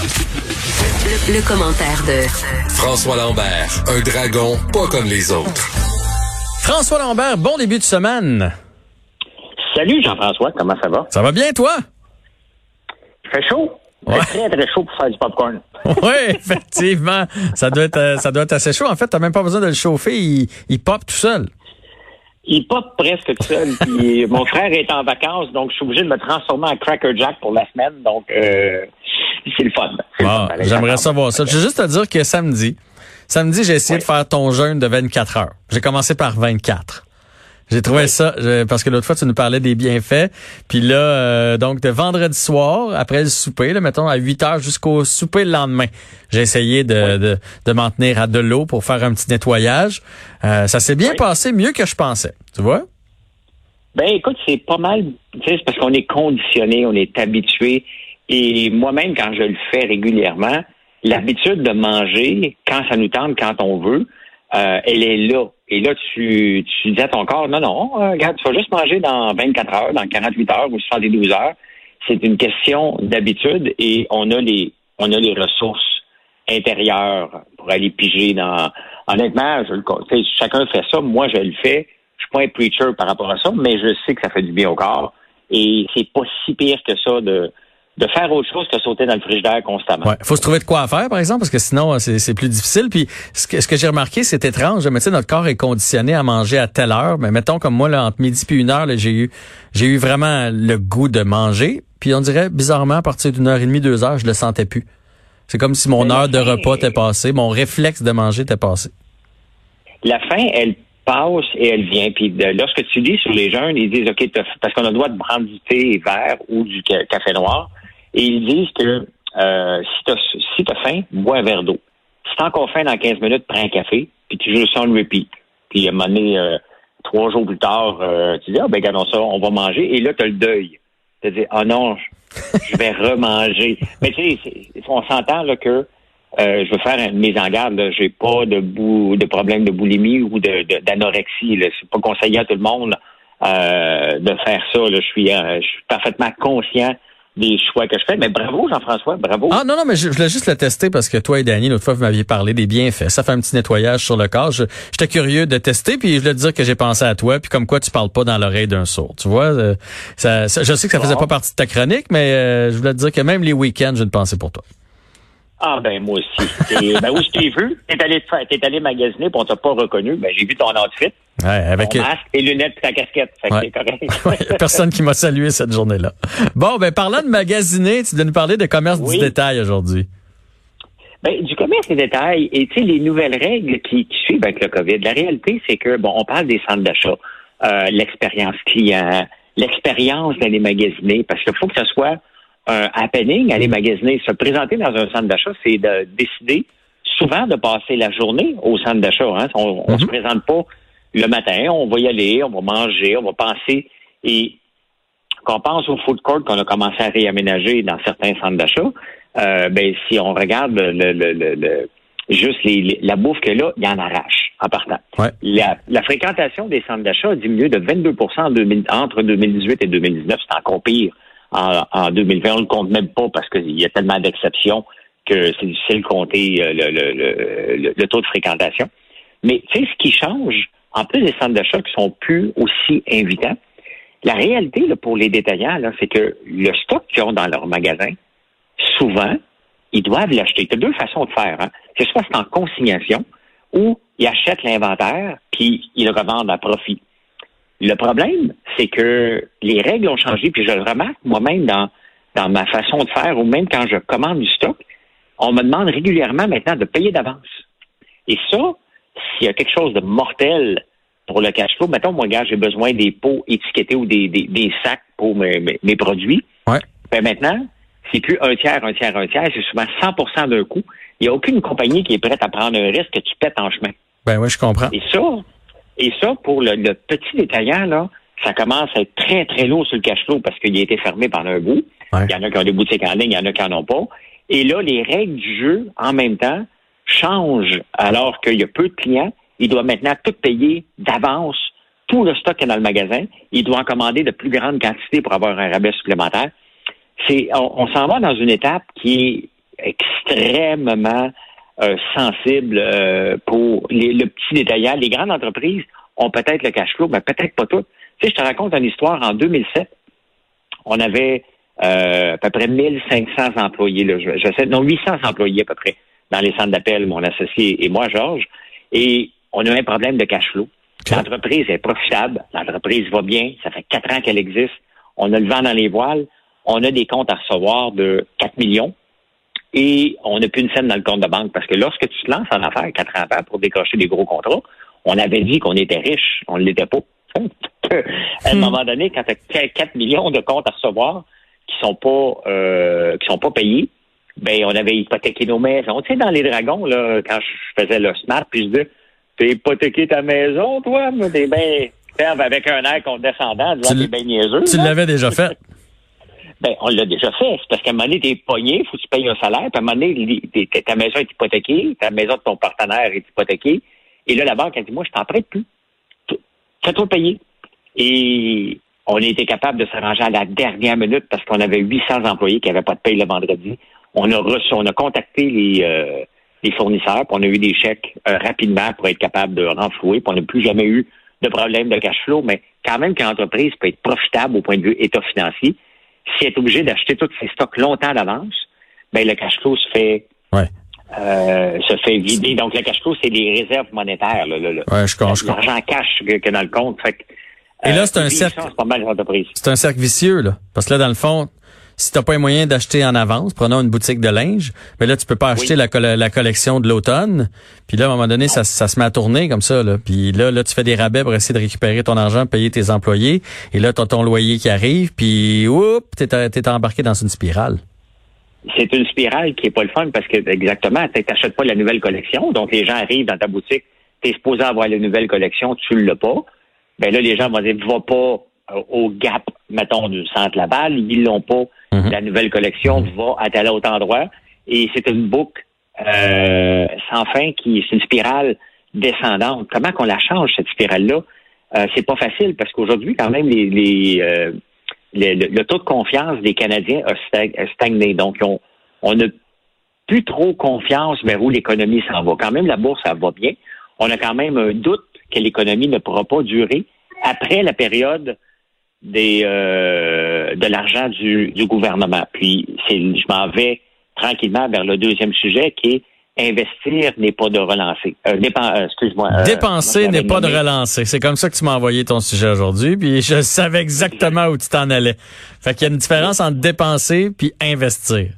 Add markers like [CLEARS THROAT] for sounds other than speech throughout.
Le, le commentaire de François Lambert, un dragon pas comme les autres. François Lambert, bon début de semaine. Salut Jean-François, comment ça va? Ça va bien, toi? Il fait chaud? Ouais. très très chaud pour faire du popcorn. [LAUGHS] Oui, effectivement. Ça doit être, euh, ça doit être assez chaud. En fait, t'as même pas besoin de le chauffer. Il, il pop tout seul. Il pop presque tout seul. Puis [LAUGHS] mon frère est en vacances, donc je suis obligé de me transformer en Cracker Jack pour la semaine. Donc euh, c'est le fun. Bon, J'aimerais savoir ça. Je veux juste te dire que samedi, samedi, j'ai essayé Oui. de faire ton jeûne de 24 heures. J'ai commencé par 24. J'ai trouvé Oui. ça, je- parce que l'autre fois, tu nous parlais des bienfaits. Puis là, euh, donc, de vendredi soir, après le souper, là, mettons, à 8 heures jusqu'au souper le lendemain, j'ai essayé de, de, de m'en tenir à de l'eau pour faire un petit nettoyage. Euh, ça s'est bien Oui. passé, mieux que je pensais. Tu vois? Ben écoute, c'est pas mal, tu sais, c'est parce qu'on est conditionné, on est habitué. Et moi-même, quand je le fais régulièrement, l'habitude de manger quand ça nous tente, quand on veut, euh, elle est là. Et là, tu, tu dis à ton corps, non, non, euh, regarde, tu vas juste manger dans 24 heures, dans 48 heures ou 72 heures. C'est une question d'habitude et on a les, on a les ressources intérieures pour aller piger dans. Honnêtement, je le, chacun fait ça. Moi, je le fais. Je suis pas un preacher par rapport à ça, mais je sais que ça fait du bien au corps. Et c'est pas si pire que ça de, de faire autre chose que sauter dans le frigidaire constamment. Ouais, faut se trouver de quoi à faire, par exemple, parce que sinon, euh, c'est plus difficile. Puis, ce que, ce que j'ai remarqué, c'est étrange. Mais tu sais, notre corps est conditionné à manger à telle heure. Mais mettons, comme moi, là, entre midi puis une heure, là, j'ai eu, j'ai eu vraiment le goût de manger. Puis, on dirait, bizarrement, à partir d'une heure et demie, deux heures, je le sentais plus. C'est comme si mon heure de repas était passée, mon réflexe de manger était passé. La faim, elle passe et elle vient. Puis de- lorsque tu lis sur les jeunes, ils disent, OK, parce qu'on a le droit de prendre du thé vert ou du ca- café noir, et ils disent que euh, si tu as, si t'as faim, bois un verre d'eau. Si t'as encore faim dans 15 minutes, prends un café, puis tu joues ça en repeat. Puis à un moment donné, euh, trois jours plus tard, euh, tu dis, ah ben regardons ça, on va manger. Et là, tu as le deuil. Tu dis, ah non, [LAUGHS] je- vais remanger. Mais tu sais, on s'entend là que euh, je veux faire une mise en garde. là. J'ai pas de bou de problème de boulimie ou de de- d'anorexie. là. C'est pas conseillé à tout le monde euh, de faire ça. là. Je suis euh, je suis parfaitement conscient des choix que je fais. Mais bravo, Jean-François, bravo. Ah non, non, mais je, je voulais juste le tester parce que toi et Danny, l'autre fois, vous m'aviez parlé des bienfaits. Ça fait un petit nettoyage sur le corps. Je- J'étais curieux de tester, puis je voulais te dire que j'ai pensé à toi, puis comme quoi tu parles pas dans l'oreille d'un sourd. Tu vois, euh, ça, ça- je sais que ça faisait Bon. pas partie de ta chronique, mais euh, je voulais te dire que même les week-ends, j'ai une pensée pour toi. Ah ben moi aussi. Ben où je t'ai vu, t'es allé t'es allé magasiner, puis on t'a pas reconnu. Ben j'ai vu ton outfit, Ouais, avec ton masque, tes lunettes, ta casquette. Fait Ouais. correct. [LAUGHS] Ouais, personne qui m'a salué cette journée-là. Bon, ben parlant de magasiner, tu dois nous parler de commerce Oui. du détail aujourd'hui. Ben, du commerce et détail et tu sais les nouvelles règles qui, qui suivent avec le COVID. La réalité, c'est que bon, on parle des centres d'achat, euh, l'expérience client, l'expérience d'aller magasiner, parce qu'il faut que ce soit un happening, aller magasiner, se présenter dans un centre d'achat, c'est de décider souvent de passer la journée au centre d'achat. Hein. On, on se présente pas le matin, on va y aller, on va manger, on va penser et qu'on pense au food court qu'on a commencé à réaménager dans certains centres d'achat, euh, ben si on regarde le, le, le, le- juste les, les- la bouffe que là, il y en arrache en partant. Ouais. La, la fréquentation des centres d'achat a diminué de 22 en 2000 entre 2018 et 2019. C'est encore pire en, en 2020. On ne compte même pas parce qu'il y a tellement d'exceptions que c'est difficile de compter euh, le, le, le, le- taux de fréquentation. Mais tu sais, ce qui change, en plus des centres d'achat qui sont plus aussi invitants, la réalité là, pour les détaillants, c'est que le stock qu'ils ont dans leur magasin, souvent, ils doivent l'acheter. Tu as deux façons de faire. Hein. Soit c'est en consignation ou ils achètent l'inventaire puis ils le revendent à profit. Le problème, c'est que les règles ont changé, puis je le remarque moi-même dans, dans ma façon de faire, ou même quand je commande du stock, on me demande régulièrement maintenant de payer d'avance. Et ça, s'il y a quelque chose de mortel pour le cash flow, mettons, moi, gars, j'ai besoin des pots étiquetés ou des, des, des sacs pour mes, mes, mes produits. Ouais. Ben maintenant, c'est plus un tiers, un tiers, un tiers, c'est souvent 100% d'un coup. Il n'y a aucune compagnie qui est prête à prendre un risque que tu pètes en chemin. Ben oui, je comprends. Et ça, et ça, pour le, le petit détaillant, là, ça commence à être très, très lourd sur le cash flow parce qu'il a été fermé pendant un bout. Ouais. Il y en a qui ont des boutiques en ligne, il y en a qui n'en ont pas. Et là, les règles du jeu, en même temps, changent alors qu'il y a peu de clients. Il doit maintenant tout payer d'avance, tout le stock qu'il y a dans le magasin. Il doit en commander de plus grandes quantités pour avoir un rabais supplémentaire. C'est, on, on s'en va dans une étape qui est extrêmement euh, sensible euh, pour les, le petit détaillant. Les grandes entreprises ont peut-être le cash flow, mais peut-être pas toutes. Tu sais, je te raconte une histoire. En 2007, on avait euh, à peu près 1500 employés. Là, je, sais, non, 800 employés à peu près dans les centres d'appel, mon associé et moi, Georges. Et on a un problème de cash flow. L'entreprise est profitable, l'entreprise va bien, ça fait quatre ans qu'elle existe, on a le vent dans les voiles, on a des comptes à recevoir de 4 millions et on n'a plus une scène dans le compte de banque parce que lorsque tu te lances en affaires quatre ans pour décrocher des gros contrats, on avait dit qu'on était riche, on ne l'était pas. [LAUGHS] à un hmm. moment donné, quand tu as 4 millions de comptes à recevoir qui sont pas euh, qui sont pas payés, ben on avait hypothéqué nos maisons. Tu sais, dans les dragons, là, quand je faisais le smart, puis je disais T'as hypothéqué ta maison, toi? T'es bien avec un air condescendant, disant t'es bien niaiseux. Tu l'avais déjà [LAUGHS] fait. Ben, on l'a déjà fait. C'est parce qu'à un moment donné, t'es pogné, faut que tu payes un salaire, puis à un moment donné, ta maison est hypothéquée, ta maison de ton partenaire est hypothéquée, et là, la banque a dit, moi, je t'en prête plus. Fais-toi payer. Et on a été capable de s'arranger à la dernière minute parce qu'on avait 800 employés qui n'avaient pas de paye le vendredi. On a reçu, on a contacté les, euh, les fournisseurs, puis on a eu des chèques euh, rapidement pour être capable de renflouer, puis on n'a plus jamais eu de problème de cash flow, mais quand même qu'une entreprise peut être profitable au point de vue état financier, si elle est obligée d'acheter tous ses stocks longtemps d'avance, ben le cash flow se fait euh, se fait vider. Donc le cash flow, c'est des réserves monétaires, là, là, ouais, je l'argent cash que, que, dans le compte. Fait et là, c'est un cercle. C'est un cercle vicieux, là. Parce que là, dans le fond, si t'as pas les moyens d'acheter en avance, prenons une boutique de linge, mais là tu peux pas acheter la, la, collection de l'automne. Puis là à un moment donné ça, ça, se met à tourner comme ça là. Puis là là tu fais des rabais pour essayer de récupérer ton argent, payer tes employés et là t'as ton loyer qui arrive puis oups, t'es es embarqué dans une spirale. C'est une spirale qui est pas le fun parce que exactement, tu n'achètes pas la nouvelle collection, donc les gens arrivent dans ta boutique, tu es supposé avoir la nouvelle collection, tu l'as pas. Ben là les gens vont dire va pas au Gap, mettons, du centre Laval, ils l'ont pas. Mhm. La nouvelle collection va à tel autre endroit. Et c'est une boucle euh, sans fin qui c'est une spirale descendante. Comment qu'on la change, cette spirale-là? Euh, c'est pas facile parce qu'aujourd'hui, quand même, les, les, euh, le, taux de confiance des Canadiens a stagné. Donc, on, on n'a plus trop confiance vers où l'économie s'en va. Quand même, la bourse, ça va bien. On a quand même un doute que l'économie ne pourra pas durer après la période des euh, de l'argent du, du gouvernement. Puis je m'en vais tranquillement vers le deuxième sujet qui est investir n'est pas de relancer. Euh, euh excuse-moi. Dépenser n'est pas de relancer. C'est comme ça que tu m'as envoyé ton sujet aujourd'hui, puis je savais exactement où tu t'en allais. Fait qu'il y a une différence entre dépenser puis investir.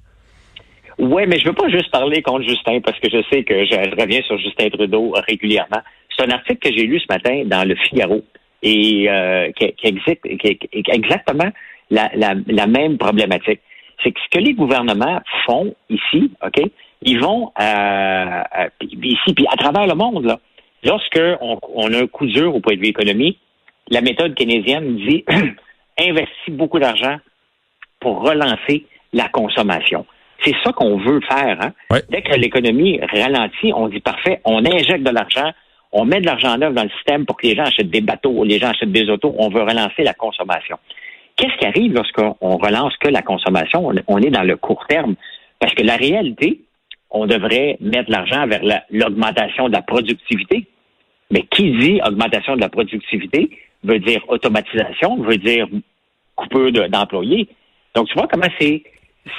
Oui, mais je veux pas juste parler contre Justin parce que je sais que je reviens sur Justin Trudeau régulièrement. C'est un article que j'ai lu ce matin dans le Figaro et euh, qui, qui, existe, qui, exactement la, la, la, même problématique. C'est que ce que les gouvernements font ici, OK, ils vont euh, ici, puis à travers le monde, là, lorsque on, on, a un coup dur au point de vue économique, la méthode keynésienne dit [CLEARS THROAT] investis beaucoup d'argent pour relancer la consommation. C'est ça qu'on veut faire. Hein? Dès que l'économie ralentit, on dit parfait, on injecte de l'argent, on met de l'argent neuf dans le système pour que les gens achètent des bateaux, les gens achètent des autos, on veut relancer la consommation. Qu'est-ce qui arrive lorsqu'on relance que la consommation? On est dans le court terme. Parce que la réalité, on devrait mettre l'argent vers l'augmentation de la productivité. Mais qui dit augmentation de la productivité veut dire automatisation, veut dire coupure d'employés. Donc, tu vois comment c'est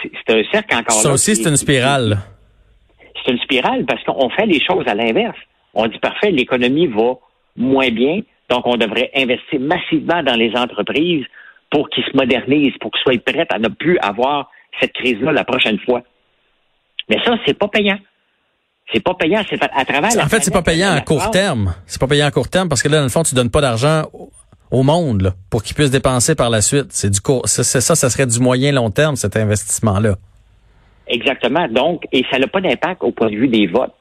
c'est un cercle encore Ça aussi, c'est une spirale. C'est une spirale parce qu'on fait les choses à l'inverse. On dit parfait, l'économie va moins bien, donc on devrait investir massivement dans les entreprises pour qu'ils se modernisent, pour qu'ils soient prêts à ne plus avoir cette crise-là la prochaine fois. Mais ça, c'est pas payant. C'est pas payant, c'est à travers En fait, c'est pas payant à court terme. C'est pas payant à court terme parce que là, dans le fond, tu donnes pas d'argent au monde pour qu'ils puissent dépenser par la suite. C'est du court, c'est ça, ça serait du moyen long terme cet investissement-là. Exactement. Donc, et ça n'a pas d'impact au point de vue des votes.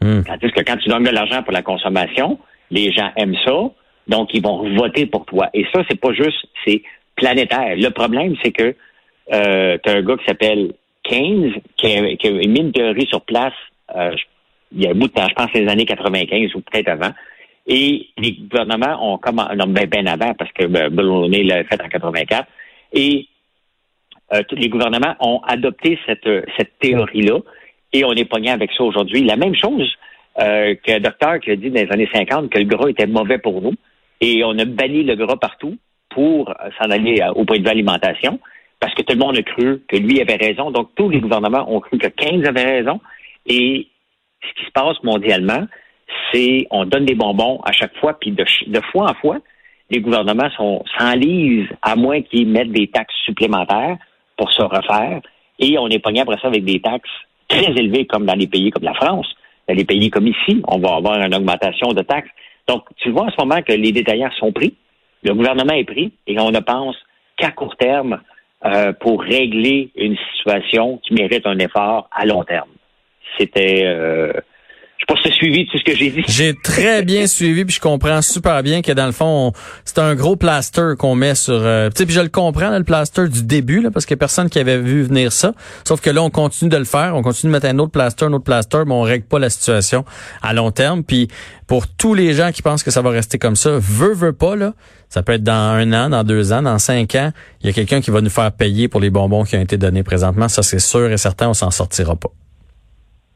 Hmm. Tandis que quand tu donnes de l'argent pour la consommation, les gens aiment ça, donc ils vont voter pour toi. Et ça, c'est pas juste, c'est planétaire. Le problème, c'est que euh, tu as un gars qui s'appelle Keynes, qui a, qui a, mis une théorie sur place euh, il y a un bout de temps, je pense les années 95 ou peut-être avant. Et les gouvernements ont commencé, non, bien, bien avant, parce que ben, l'a fait en 84. Et euh, tous les gouvernements ont adopté cette, cette théorie-là et on est pogné avec ça aujourd'hui. La même chose euh, qu'un docteur qui a dit dans les années 50 que le gras était mauvais pour nous et on a banni le gras partout pour s'en aller au point de vue alimentation parce que tout le monde a cru que lui avait raison. Donc, tous les gouvernements ont cru que Keynes avait raison. Et ce qui se passe mondialement, c'est on donne des bonbons à chaque fois, puis de, de fois en fois, les gouvernements s'enlisent à moins qu'ils mettent des taxes supplémentaires pour se refaire. Et on est pogné après ça avec des taxes très élevées, comme dans les pays comme la France. Dans les pays comme ici, on va avoir une augmentation de taxes. Donc, tu vois en ce moment que les détaillants sont pris, le gouvernement est pris, et on ne pense qu'à court terme euh, pour régler une situation qui mérite un effort à long terme. C'était euh, je sais pas si tu suivi tout ce que j'ai dit. J'ai très bien [LAUGHS] suivi, puis je comprends super bien que dans le fond, c'est un gros plaster qu'on met sur. Euh, puis je le comprends, le plaster du début, là, parce qu'il y a personne qui avait vu venir ça. Sauf que là, on continue de le faire, on continue de mettre un autre plaster, un autre plaster, mais on règle pas la situation à long terme. Puis pour tous les gens qui pensent que ça va rester comme ça, veut veut pas là. Ça peut être dans un an, dans deux ans, dans cinq ans. Il y a quelqu'un qui va nous faire payer pour les bonbons qui ont été donnés présentement. Ça, c'est sûr et certain, on s'en sortira pas.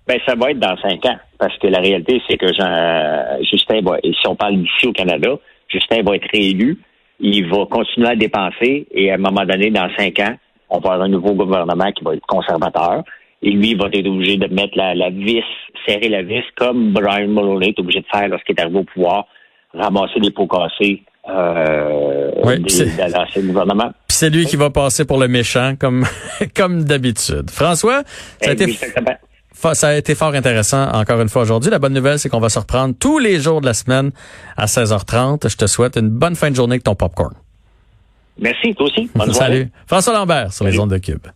Ben, ça va être dans cinq ans. Parce que la réalité, c'est que Jean, Justin va, si on parle d'ici au Canada, Justin va être réélu. Il va continuer à dépenser et à un moment donné, dans cinq ans, on va avoir un nouveau gouvernement qui va être conservateur. Et lui, il va être obligé de mettre la, vis, serrer la vis, comme Brian Mulroney est obligé de faire lorsqu'il est arrivé au pouvoir, ramasser des pots cassés euh, oui, de l'ancien gouvernement. C'est lui qui va passer pour le méchant, comme [LAUGHS] comme d'habitude. François, ça a été... Ça a été fort intéressant encore une fois aujourd'hui. La bonne nouvelle, c'est qu'on va se reprendre tous les jours de la semaine à 16h30. Je te souhaite une bonne fin de journée avec ton popcorn. Merci, toi aussi. [LAUGHS] Salut. François Lambert sur les ondes de Cube.